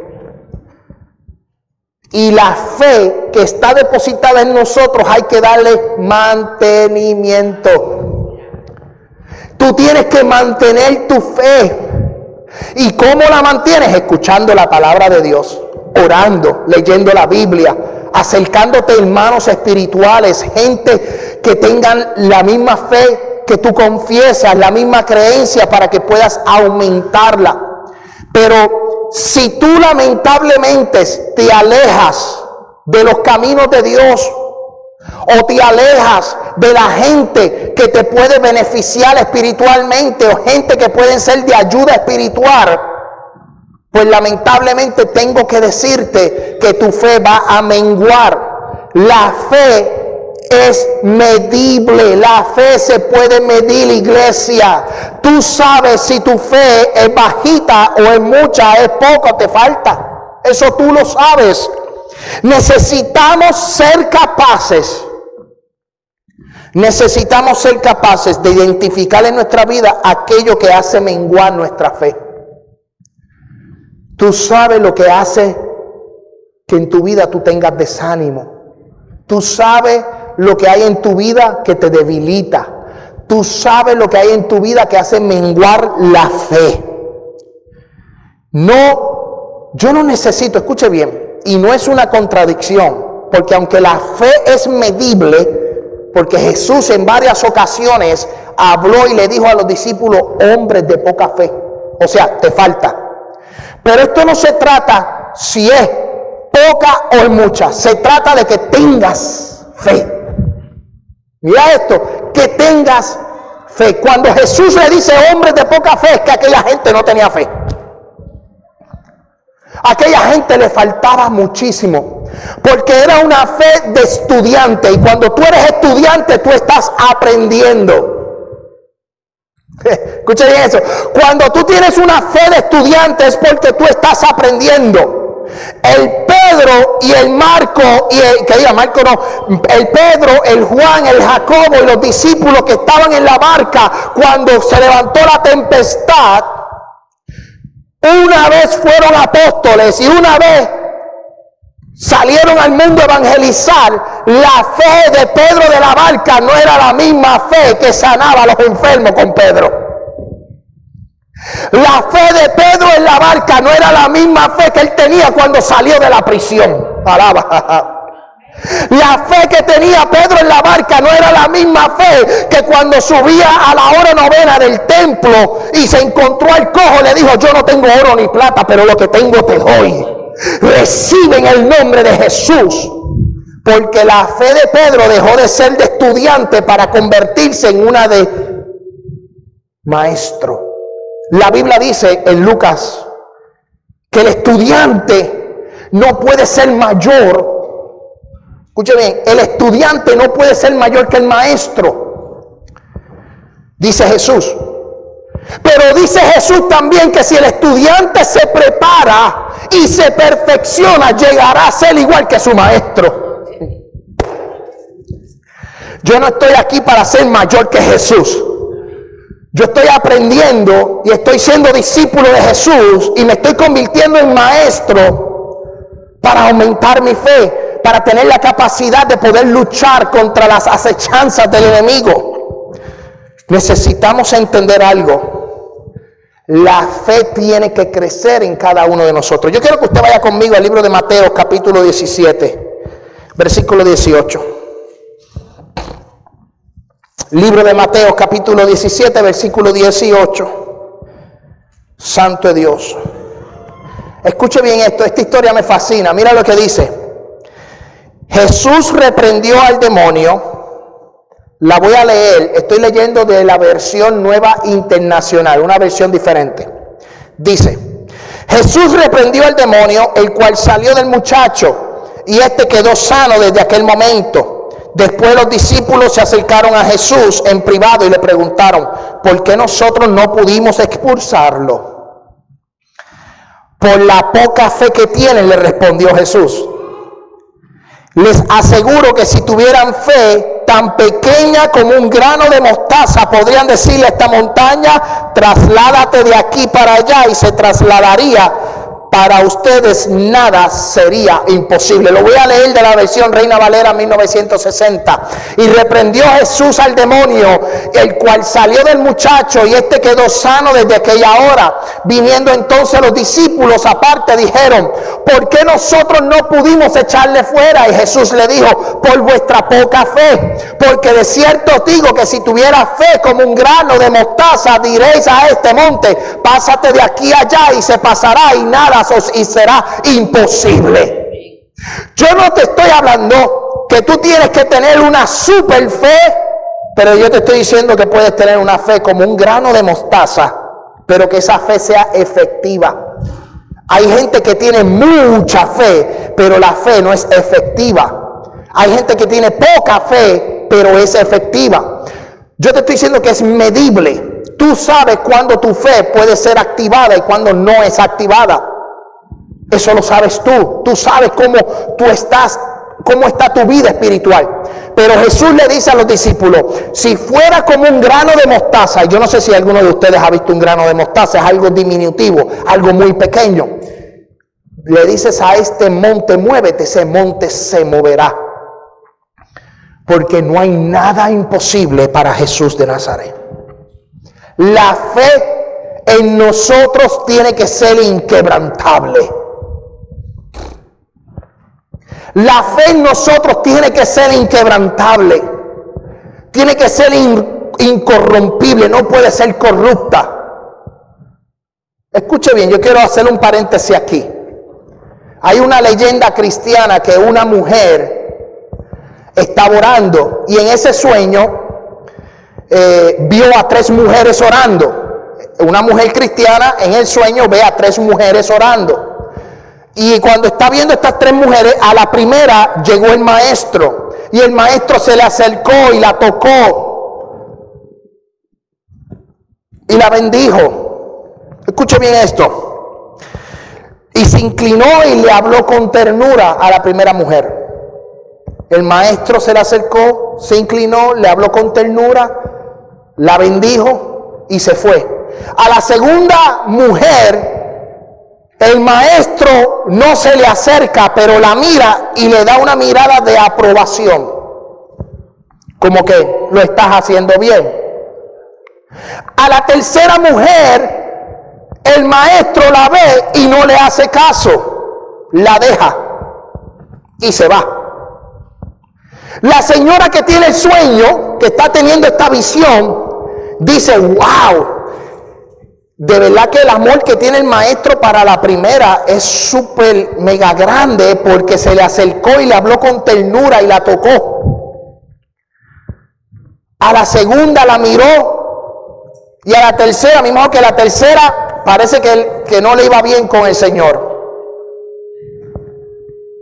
Y la fe que está depositada en nosotros hay que darle mantenimiento. Tú tienes que mantener tu fe. ¿Y cómo la mantienes? Escuchando la palabra de Dios, orando, leyendo la Biblia, acercándote hermanos espirituales, gente que tengan la misma fe que tú confiesas, la misma creencia para que puedas aumentarla. Pero si tú lamentablemente te alejas de los caminos de Dios o te alejas de la gente que te puede beneficiar espiritualmente o gente que pueden ser de ayuda espiritual, pues lamentablemente tengo que decirte que tu fe va a menguar. La fe es medible, la fe se puede medir, iglesia. Tú sabes si tu fe es bajita o es mucha, es poco, te falta. Eso tú lo sabes. Necesitamos ser capaces. Necesitamos ser capaces de identificar en nuestra vida aquello que hace menguar nuestra fe. Tú sabes lo que hace que en tu vida tú tengas desánimo. Tú sabes lo que hay en tu vida que te debilita. Tú sabes lo que hay en tu vida que hace menguar la fe. No, yo no necesito, escuche bien, y no es una contradicción, porque aunque la fe es medible, porque Jesús en varias ocasiones habló y le dijo a los discípulos, hombres de poca fe, o sea, te falta. Pero esto no se trata si es poca o mucha. Se trata de que tengas fe. Mira esto, que tengas fe. Cuando Jesús le dice hombres de poca fe, es que aquella gente no tenía fe. aquella gente le faltaba muchísimo, porque era una fe de estudiante. Y cuando tú eres estudiante, tú estás aprendiendo. <laughs> Escucha bien eso. Cuando tú tienes una fe de estudiante es porque tú estás aprendiendo. El Pedro y el Marco, y que diga Marco no, el Pedro, el Juan, el Jacobo y los discípulos que estaban en la barca cuando se levantó la tempestad, una vez fueron apóstoles y una vez salieron al mundo a evangelizar, la fe de Pedro de la barca no era la misma fe que sanaba a los enfermos con Pedro. La fe de Pedro en la barca no era la misma fe que él tenía cuando salió de la prisión. Alaba. La fe que tenía Pedro en la barca no era la misma fe que cuando subía a la hora novena del templo y se encontró al cojo, le dijo, yo no tengo oro ni plata, pero lo que tengo te doy. Reciben el nombre de Jesús. Porque la fe de Pedro dejó de ser de estudiante para convertirse en una de maestro. La Biblia dice en Lucas que el estudiante no puede ser mayor. Escuche bien, el estudiante no puede ser mayor que el maestro. Dice Jesús. Pero dice Jesús también que si el estudiante se prepara y se perfecciona, llegará a ser igual que su maestro. Yo no estoy aquí para ser mayor que Jesús. Yo estoy aprendiendo y estoy siendo discípulo de Jesús y me estoy convirtiendo en maestro para aumentar mi fe, para tener la capacidad de poder luchar contra las acechanzas del enemigo. Necesitamos entender algo. La fe tiene que crecer en cada uno de nosotros. Yo quiero que usted vaya conmigo al libro de Mateo capítulo 17, versículo 18. Libro de Mateo capítulo 17, versículo 18. Santo de Dios. Escuche bien esto, esta historia me fascina. Mira lo que dice. Jesús reprendió al demonio. La voy a leer. Estoy leyendo de la versión nueva internacional, una versión diferente. Dice, Jesús reprendió al demonio, el cual salió del muchacho, y este quedó sano desde aquel momento. Después los discípulos se acercaron a Jesús en privado y le preguntaron, ¿por qué nosotros no pudimos expulsarlo? Por la poca fe que tienen, le respondió Jesús. Les aseguro que si tuvieran fe tan pequeña como un grano de mostaza, podrían decirle a esta montaña, trasládate de aquí para allá y se trasladaría para ustedes nada sería imposible. Lo voy a leer de la versión Reina Valera 1960. Y reprendió Jesús al demonio, el cual salió del muchacho y este quedó sano desde aquella hora. Viniendo entonces los discípulos aparte dijeron, ¿por qué nosotros no pudimos echarle fuera? Y Jesús le dijo, por vuestra poca fe. Porque de cierto os digo que si tuviera fe como un grano de mostaza, diréis a este monte, pásate de aquí allá y se pasará y nada y será imposible. Yo no te estoy hablando que tú tienes que tener una super fe, pero yo te estoy diciendo que puedes tener una fe como un grano de mostaza, pero que esa fe sea efectiva. Hay gente que tiene mucha fe, pero la fe no es efectiva. Hay gente que tiene poca fe, pero es efectiva. Yo te estoy diciendo que es medible. Tú sabes cuándo tu fe puede ser activada y cuándo no es activada. Eso lo sabes tú. Tú sabes cómo tú estás, cómo está tu vida espiritual. Pero Jesús le dice a los discípulos, si fuera como un grano de mostaza, yo no sé si alguno de ustedes ha visto un grano de mostaza, es algo diminutivo, algo muy pequeño. Le dices a este monte, muévete, ese monte se moverá. Porque no hay nada imposible para Jesús de Nazaret. La fe en nosotros tiene que ser inquebrantable. La fe en nosotros tiene que ser inquebrantable, tiene que ser incorrompible, no puede ser corrupta. Escuche bien, yo quiero hacer un paréntesis aquí. Hay una leyenda cristiana que una mujer estaba orando y en ese sueño eh, vio a tres mujeres orando. Una mujer cristiana en el sueño ve a tres mujeres orando. Y cuando está viendo estas tres mujeres, a la primera llegó el maestro. Y el maestro se le acercó y la tocó. Y la bendijo. Escuche bien esto. Y se inclinó y le habló con ternura a la primera mujer. El maestro se le acercó, se inclinó, le habló con ternura, la bendijo y se fue. A la segunda mujer el maestro no se le acerca, pero la mira y le da una mirada de aprobación. Como que lo estás haciendo bien. A la tercera mujer, el maestro la ve y no le hace caso. La deja y se va. La señora que tiene el sueño, que está teniendo esta visión, dice, wow, de verdad que el amor que tiene el maestro para la primera es súper mega grande porque se le acercó y le habló con ternura y la tocó. A la segunda la miró y a la tercera, mismo que la tercera parece que, que no le iba bien con el Señor.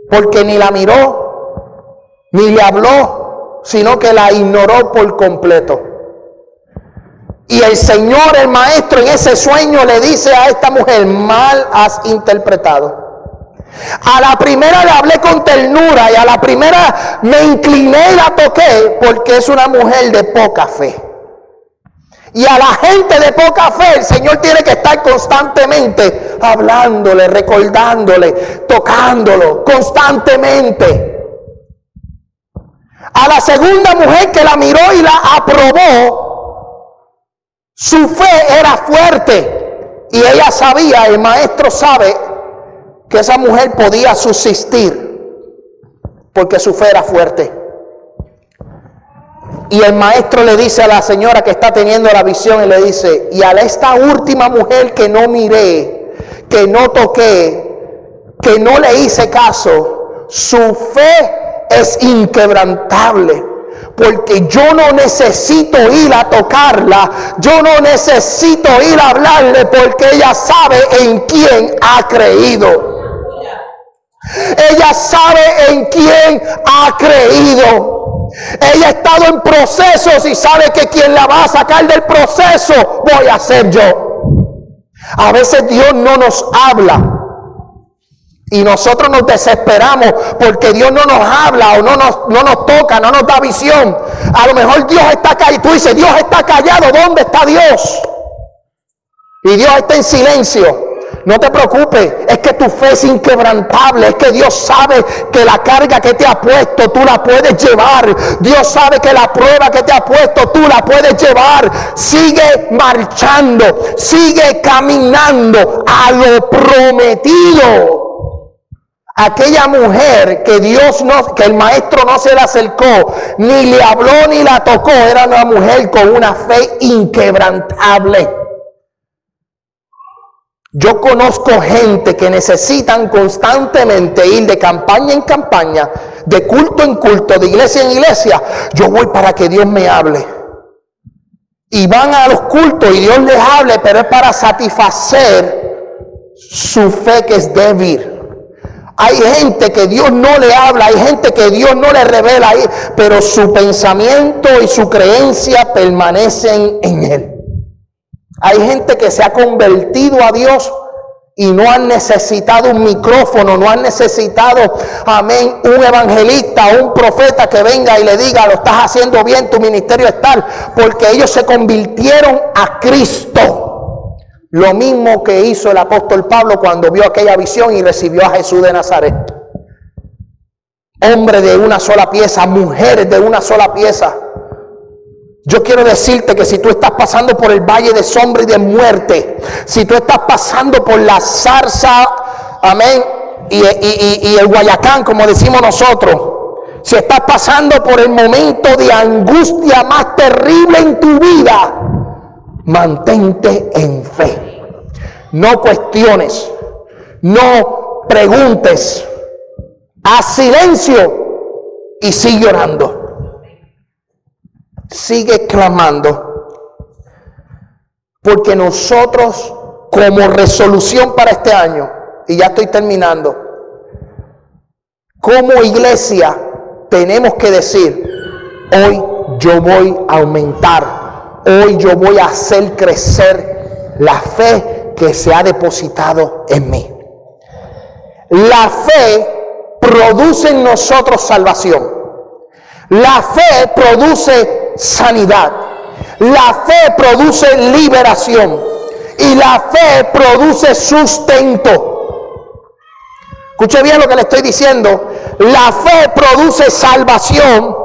Porque ni la miró, ni le habló, sino que la ignoró por completo. Y el Señor, el Maestro, en ese sueño le dice a esta mujer, mal has interpretado. A la primera le hablé con ternura y a la primera me incliné y la toqué porque es una mujer de poca fe. Y a la gente de poca fe el Señor tiene que estar constantemente hablándole, recordándole, tocándolo, constantemente. A la segunda mujer que la miró y la aprobó, su fe era fuerte y ella sabía, el maestro sabe, que esa mujer podía subsistir porque su fe era fuerte. Y el maestro le dice a la señora que está teniendo la visión y le dice, y a esta última mujer que no miré, que no toqué, que no le hice caso, su fe es inquebrantable porque yo no necesito ir a tocarla, yo no necesito ir a hablarle porque ella sabe en quién ha creído. Ella sabe en quién ha creído. Ella ha estado en procesos y sabe que quien la va a sacar del proceso voy a ser yo. A veces Dios no nos habla Y nosotros nos desesperamos porque Dios no nos habla o no nos, no nos toca, no nos da visión. A lo mejor Dios está callado. Tú dices, Dios está callado. ¿Dónde está Dios? Y Dios está en silencio. No te preocupes, es que tu fe es inquebrantable, es que Dios sabe que la carga que te ha puesto tú la puedes llevar. Dios sabe que la prueba que te ha puesto tú la puedes llevar. Sigue marchando, sigue caminando a lo prometido. Aquella mujer que Dios no, que el maestro no se le acercó, ni le habló ni la tocó, era una mujer con una fe inquebrantable. Yo conozco gente que necesitan constantemente ir de campaña en campaña, de culto en culto, de iglesia en iglesia. Yo voy para que Dios me hable. Y van a los cultos y Dios les hable, pero es para satisfacer su fe que es débil. Hay gente que Dios no le habla, hay gente que Dios no le revela, pero su pensamiento y su creencia permanecen en Él. Hay gente que se ha convertido a Dios y no han necesitado un micrófono, no han necesitado, amén, un evangelista un profeta que venga y le diga, lo estás haciendo bien, tu ministerio es tal, porque ellos se convirtieron a Cristo. Lo mismo que hizo el apóstol Pablo cuando vio aquella visión y recibió a Jesús de Nazaret. Hombre de una sola pieza, mujeres de una sola pieza yo quiero decirte que si tú estás pasando por el valle de sombra y de muerte, si tú estás pasando por la zarza, amén, y, y, el guayacán, como decimos nosotros, si estás pasando por el momento de angustia más terrible en tu vida, mantente en fe. No cuestiones, no preguntes, haz silencio y sigue orando sigue clamando. Porque nosotros, como resolución para este año, y ya estoy terminando, como iglesia tenemos que decir, hoy yo voy a aumentar, hoy yo voy a hacer crecer la fe que se ha depositado en mí. La fe produce en nosotros salvación. La fe produce sanidad. La fe produce liberación y la fe produce sustento. Escuche bien lo que le estoy diciendo. La fe produce salvación,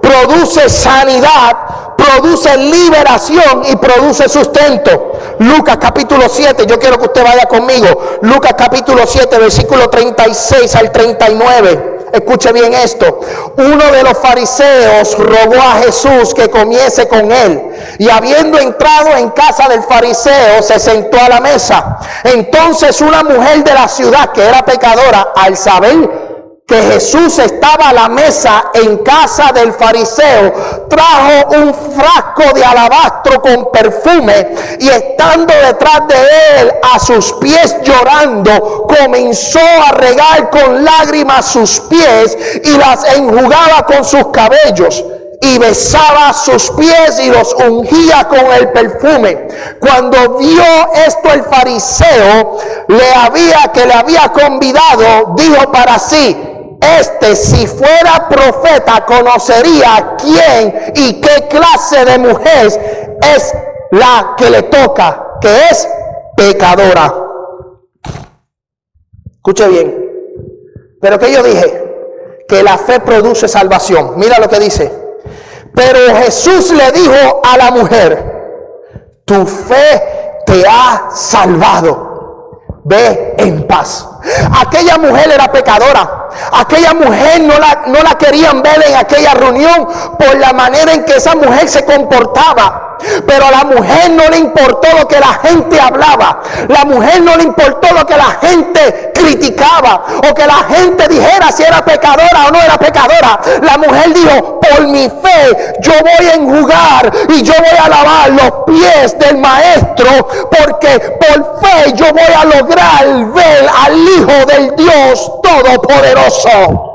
produce sanidad, produce liberación y produce sustento. Lucas capítulo 7, yo quiero que usted vaya conmigo. Lucas capítulo 7, versículo 36 al 39. Escuche bien esto. Uno de los fariseos rogó a Jesús que comiese con él. Y habiendo entrado en casa del fariseo, se sentó a la mesa. Entonces una mujer de la ciudad que era pecadora, al saber que Jesús estaba a la mesa en casa del fariseo, trajo un frasco de alabastro con perfume y estando detrás de él a sus pies llorando, comenzó a regar con lágrimas sus pies y las enjugaba con sus cabellos y besaba sus pies y los ungía con el perfume. Cuando vio esto el fariseo, le había que le había convidado, dijo para sí, este si fuera profeta conocería quién y qué clase de mujer es la que le toca, que es pecadora. Escuche bien. Pero que yo dije, que la fe produce salvación. Mira lo que dice. Pero Jesús le dijo a la mujer, tu fe te ha salvado ve en paz. Aquella mujer era pecadora. Aquella mujer no la, no la querían ver en aquella reunión por la manera en que esa mujer se comportaba. Pero a la mujer no le importó lo que la gente hablaba. La mujer no le importó lo que la gente criticaba. O que la gente dijera si era pecadora o no era pecadora. La mujer dijo, por mi fe yo voy a enjugar y yo voy a lavar los pies del maestro. Porque por fe yo voy a lograr ver al Hijo del Dios Todopoderoso.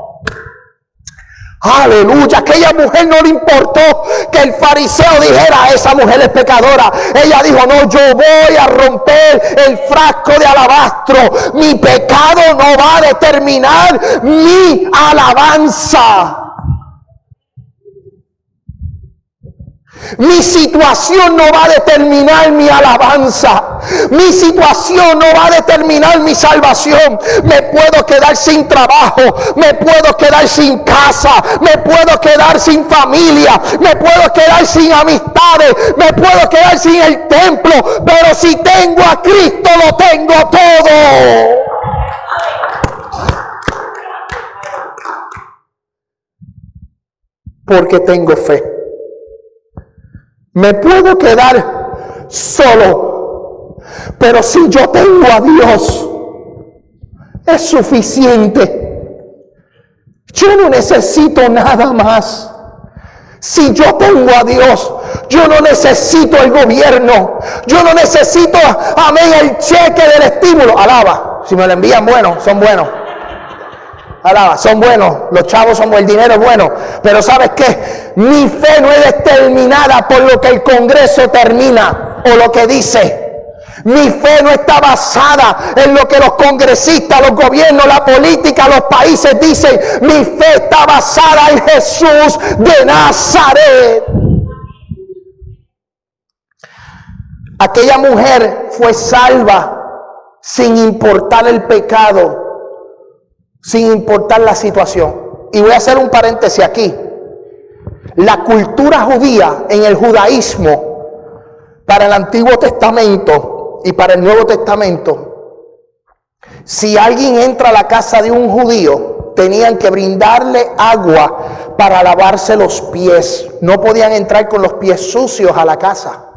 Aleluya, aquella mujer no le importó que el fariseo dijera, esa mujer es pecadora. Ella dijo, no, yo voy a romper el frasco de alabastro. Mi pecado no va a determinar mi alabanza. Mi situación no va a determinar mi alabanza. Mi situación no va a determinar mi salvación. Me puedo quedar sin trabajo. Me puedo quedar sin casa. Me puedo quedar sin familia. Me puedo quedar sin amistades. Me puedo quedar sin el templo. Pero si tengo a Cristo, lo tengo todo. Porque tengo fe. Me puedo quedar solo, pero si yo tengo a Dios, es suficiente. Yo no necesito nada más. Si yo tengo a Dios, yo no necesito el gobierno. Yo no necesito, amén, el cheque del estímulo. Alaba. Si me lo envían, bueno, son buenos. Alaba, son buenos, los chavos somos, el dinero es bueno, pero ¿sabes qué? Mi fe no es determinada por lo que el Congreso termina o lo que dice. Mi fe no está basada en lo que los congresistas, los gobiernos, la política, los países dicen. Mi fe está basada en Jesús de Nazaret. Aquella mujer fue salva sin importar el pecado sin importar la situación. Y voy a hacer un paréntesis aquí. La cultura judía en el judaísmo, para el Antiguo Testamento y para el Nuevo Testamento, si alguien entra a la casa de un judío, tenían que brindarle agua para lavarse los pies. No podían entrar con los pies sucios a la casa.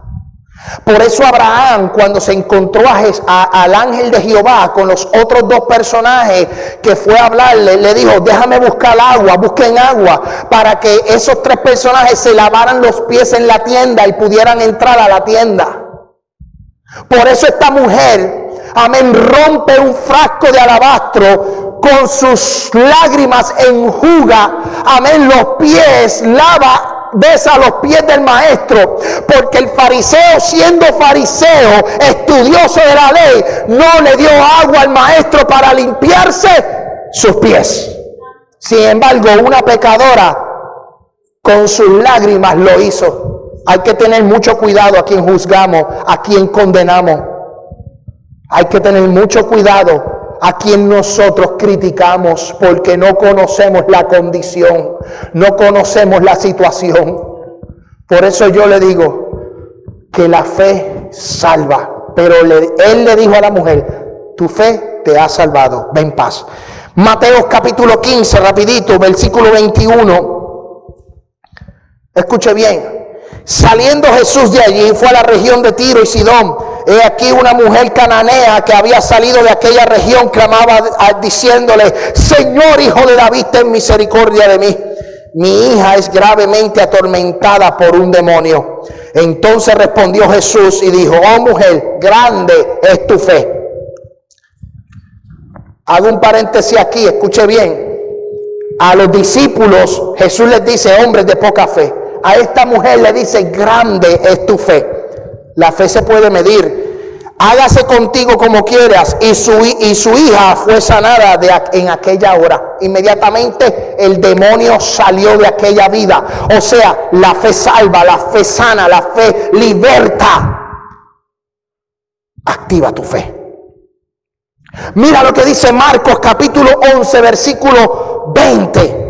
Por eso Abraham, cuando se encontró al ángel de Jehová con los otros dos personajes que fue a hablarle, le dijo, déjame buscar agua, busquen agua, para que esos tres personajes se lavaran los pies en la tienda y pudieran entrar a la tienda. Por eso esta mujer, amén, rompe un frasco de alabastro con sus lágrimas enjuga, amén, los pies, lava besa los pies del maestro, porque el fariseo siendo fariseo, estudioso de la ley, no le dio agua al maestro para limpiarse sus pies. Sin embargo, una pecadora con sus lágrimas lo hizo. Hay que tener mucho cuidado a quien juzgamos, a quien condenamos. Hay que tener mucho cuidado a quien nosotros criticamos porque no conocemos la condición, no conocemos la situación. Por eso yo le digo que la fe salva, pero él le dijo a la mujer, tu fe te ha salvado, ven paz. Mateo capítulo 15, rapidito, versículo 21. Escuche bien. Saliendo Jesús de allí, fue a la región de Tiro y Sidón He aquí una mujer cananea que había salido de aquella región clamaba diciéndole, Señor Hijo de David, ten misericordia de mí. Mi hija es gravemente atormentada por un demonio. Entonces respondió Jesús y dijo, oh mujer, grande es tu fe. Hago un paréntesis aquí, escuche bien. A los discípulos Jesús les dice, hombres de poca fe. A esta mujer le dice, grande es tu fe. La fe se puede medir. Hágase contigo como quieras. Y su, y su hija fue sanada de, en aquella hora. Inmediatamente el demonio salió de aquella vida. O sea, la fe salva, la fe sana, la fe liberta. Activa tu fe. Mira lo que dice Marcos capítulo 11, versículo 20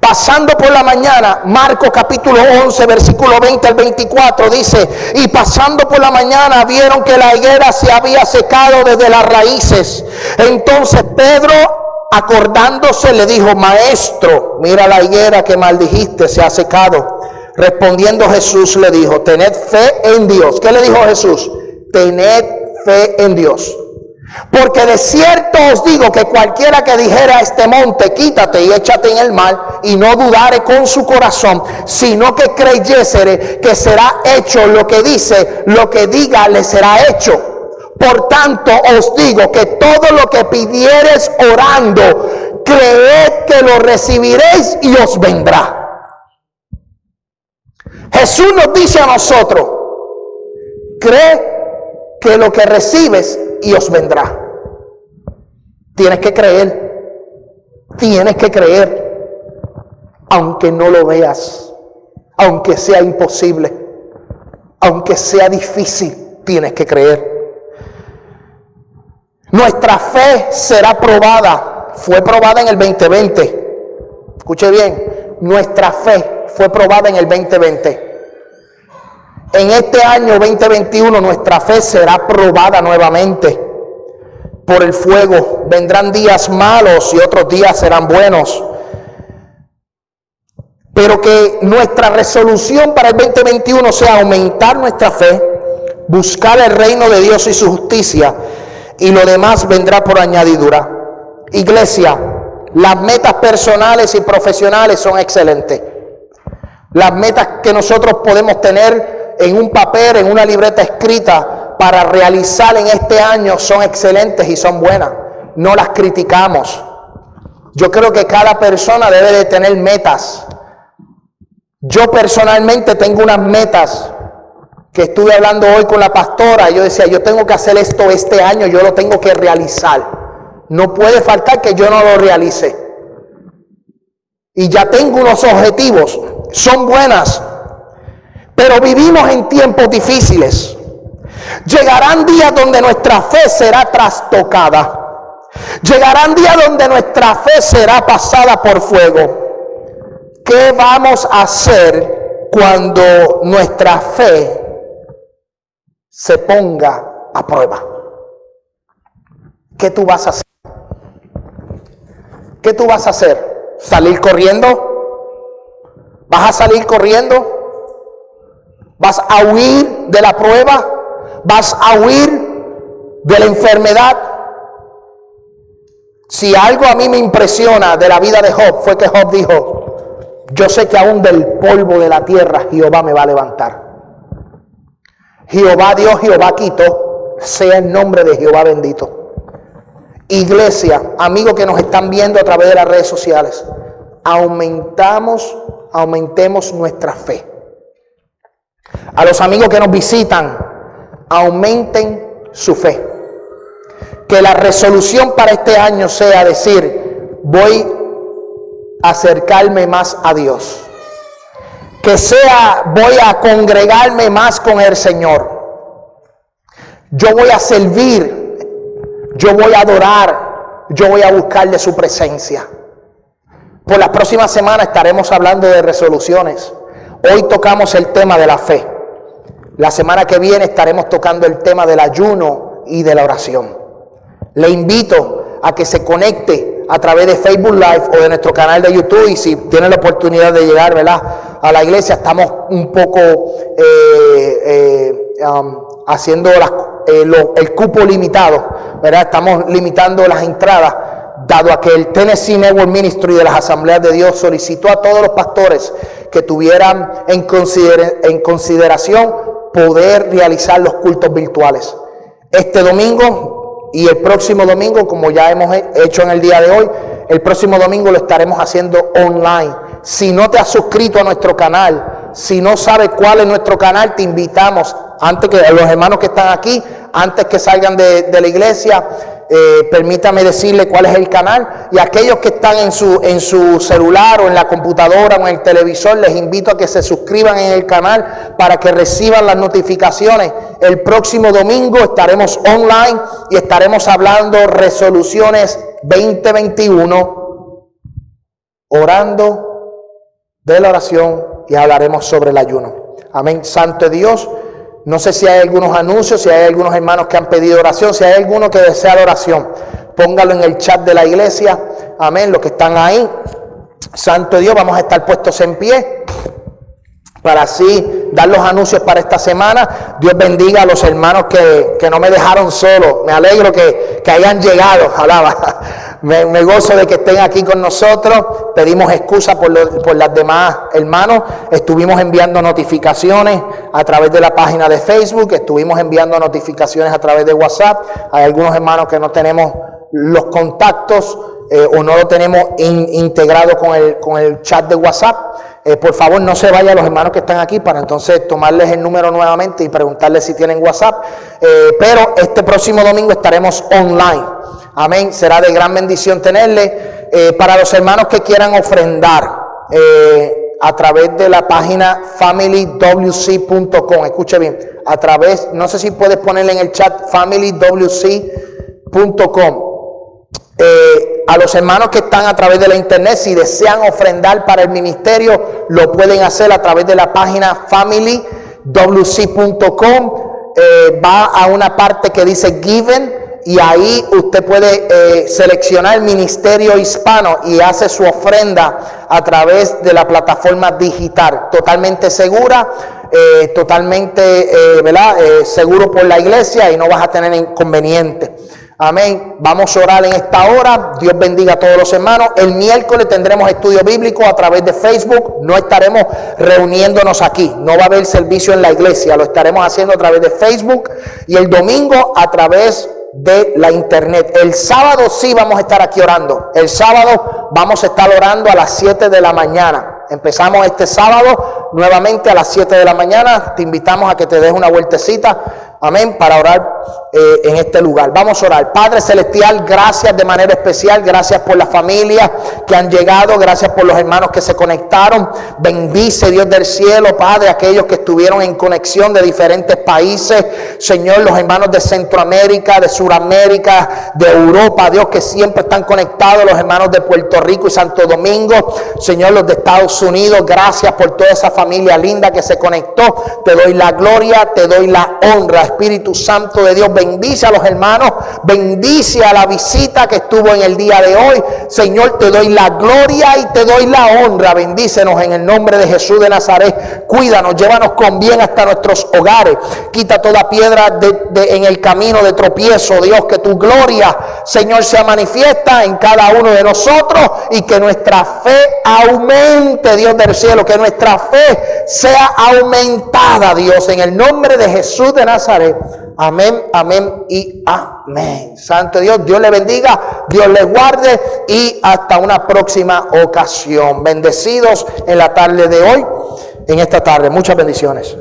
pasando por la mañana, Marcos capítulo 11, versículo 20 al 24 dice, y pasando por la mañana vieron que la higuera se había secado desde las raíces. Entonces Pedro, acordándose, le dijo, maestro, mira la higuera que maldijiste, se ha secado. Respondiendo Jesús le dijo, tened fe en Dios. ¿Qué le dijo Jesús? Tened fe en Dios. Porque de cierto os digo que cualquiera que dijera a este monte, quítate y échate en el mar, y no dudare con su corazón, sino que creyese que será hecho lo que dice, lo que diga le será hecho. Por tanto os digo que todo lo que pidieres orando, creed que lo recibiréis y os vendrá. Jesús nos dice a nosotros, cree que lo que recibes y os vendrá. Tienes que creer, tienes que creer, aunque no lo veas, aunque sea imposible, aunque sea difícil, tienes que creer. Nuestra fe será probada, fue probada en el 2020. Escuche bien, nuestra fe fue probada en el 2020. En este año 2021 nuestra fe será probada nuevamente por el fuego. Vendrán días malos y otros días serán buenos. Pero que nuestra resolución para el 2021 sea aumentar nuestra fe, buscar el reino de Dios y su justicia y lo demás vendrá por añadidura. Iglesia, las metas personales y profesionales son excelentes. Las metas que nosotros podemos tener en un papel, en una libreta escrita para realizar en este año son excelentes y son buenas. No las criticamos. Yo creo que cada persona debe de tener metas. Yo personalmente tengo unas metas que estuve hablando hoy con la pastora, yo decía, yo tengo que hacer esto este año, yo lo tengo que realizar. No puede faltar que yo no lo realice. Y ya tengo unos objetivos, son buenas, pero vivimos en tiempos difíciles. Llegarán días donde nuestra fe será trastocada. Llegarán días donde nuestra fe será pasada por fuego. ¿Qué vamos a hacer cuando nuestra fe se ponga a prueba. ¿Qué tú vas a hacer? ¿Qué tú vas a hacer? ¿Salir corriendo? ¿Vas a salir corriendo? ¿Vas a huir de la prueba? ¿Vas a huir de la enfermedad? Si algo a mí me impresiona de la vida de Job fue que Job dijo, yo sé que aún del polvo de la tierra Jehová me va a levantar. Jehová Dios, Jehová quito, sea el nombre de Jehová bendito. Iglesia, amigos que nos están viendo a través de las redes sociales, aumentamos, aumentemos nuestra fe. A los amigos que nos visitan, aumenten su fe. Que la resolución para este año sea decir, voy a acercarme más a Dios que sea voy a congregarme más con el Señor. Yo voy a servir, yo voy a adorar, yo voy a buscarle su presencia. Por las próximas semanas estaremos hablando de resoluciones. Hoy tocamos el tema de la fe. La semana que viene estaremos tocando el tema del ayuno y de la oración. Le invito a que se conecte a través de Facebook Live o de nuestro canal de YouTube y si tiene la oportunidad de llegar, ¿verdad? a la iglesia, estamos un poco eh, eh, um, haciendo eh, el cupo limitado, ¿verdad? Estamos limitando las entradas, dado a que el Tennessee Network Ministry de las Asambleas de Dios solicitó a todos los pastores que tuvieran en, en consideración poder realizar los cultos virtuales. Este domingo y el próximo domingo, como ya hemos hecho en el día de hoy, el próximo domingo lo estaremos haciendo online si no te has suscrito a nuestro canal, si no sabes cuál es nuestro canal, te invitamos, antes que los hermanos que están aquí, antes que salgan de, la iglesia, eh, permítame decirle cuál es el canal. Y aquellos que están en su, en su celular o en la computadora o en el televisor, les invito a que se suscriban en el canal para que reciban las notificaciones. El próximo domingo estaremos online y estaremos hablando resoluciones 2021, orando de la oración y hablaremos sobre el ayuno. Amén. Santo Dios. No sé si hay algunos anuncios, si hay algunos hermanos que han pedido oración, si hay alguno que desea la oración, póngalo en el chat de la iglesia. Amén. Los que están ahí. Santo Dios, vamos a estar puestos en pie para así dar los anuncios para esta semana. Dios bendiga a los hermanos que, no me dejaron solo. Me alegro que, que hayan llegado. <laughs> Alaba. Me, gozo de que estén aquí con nosotros. Pedimos excusa por, por las demás hermanos. Estuvimos enviando notificaciones a través de la página de Facebook. Estuvimos enviando notificaciones a través de WhatsApp. Hay algunos hermanos que no tenemos los contactos eh, o no lo tenemos integrado con el, con el chat de WhatsApp, eh, por favor no se vayan los hermanos que están aquí para entonces tomarles el número nuevamente y preguntarles si tienen WhatsApp. Eh, pero este próximo domingo estaremos online. Amén. Será de gran bendición tenerle. para los hermanos que quieran ofrendar a través de la página familywc.com, escuche bien, a través, no sé si puedes ponerle en el chat familywc.com. Eh, a los hermanos que están a través de la internet, si desean ofrendar para el ministerio, lo pueden hacer a través de la página familywc.com. Eh, va a una parte que dice Given y ahí usted puede eh, seleccionar el ministerio hispano y hace su ofrenda a través de la plataforma digital, totalmente segura, totalmente ¿verdad? seguro por la iglesia y no vas a tener inconveniente. Amén. Vamos a orar en esta hora. Dios bendiga a todos los hermanos. El miércoles tendremos estudio bíblico a través de Facebook. No estaremos reuniéndonos aquí. No va a haber servicio en la iglesia. Lo estaremos haciendo a través de Facebook. Y el domingo a través de la internet. El sábado sí vamos a estar aquí orando. El sábado vamos a estar orando a las 7 de la mañana. Empezamos este sábado nuevamente a las 7 de la mañana. Te invitamos a que te des una vueltecita Amén, para orar eh, en este lugar. Vamos a orar. Padre Celestial, gracias de manera especial. Gracias por las familias que han llegado. Gracias por los hermanos que se conectaron. Bendice Dios del cielo, Padre, aquellos que estuvieron en conexión de diferentes países. Señor, los hermanos de Centroamérica, de Suramérica, de Europa. Dios, que siempre están conectados. Los hermanos de Puerto Rico y Santo Domingo. Señor, los de Estados Unidos. Gracias por toda esa familia linda que se conectó. Te doy la gloria, te doy la honra Espíritu Santo de Dios, bendice a los hermanos, bendice a la visita que estuvo en el día de hoy. Señor, te doy la gloria y te doy la honra. Bendícenos en el nombre de Jesús de Nazaret. Cuídanos, llévanos con bien hasta nuestros hogares. Quita toda piedra en el camino de tropiezo, Dios, que tu gloria, Señor, sea manifiesta en cada uno de nosotros y que nuestra fe aumente, Dios del cielo, que nuestra fe sea aumentada, Dios, en el nombre de Jesús de Nazaret. Amén, amén y amén. Santo Dios, Dios le bendiga, Dios le guarde y hasta una próxima ocasión. Bendecidos en la tarde de hoy, en esta tarde. Muchas bendiciones.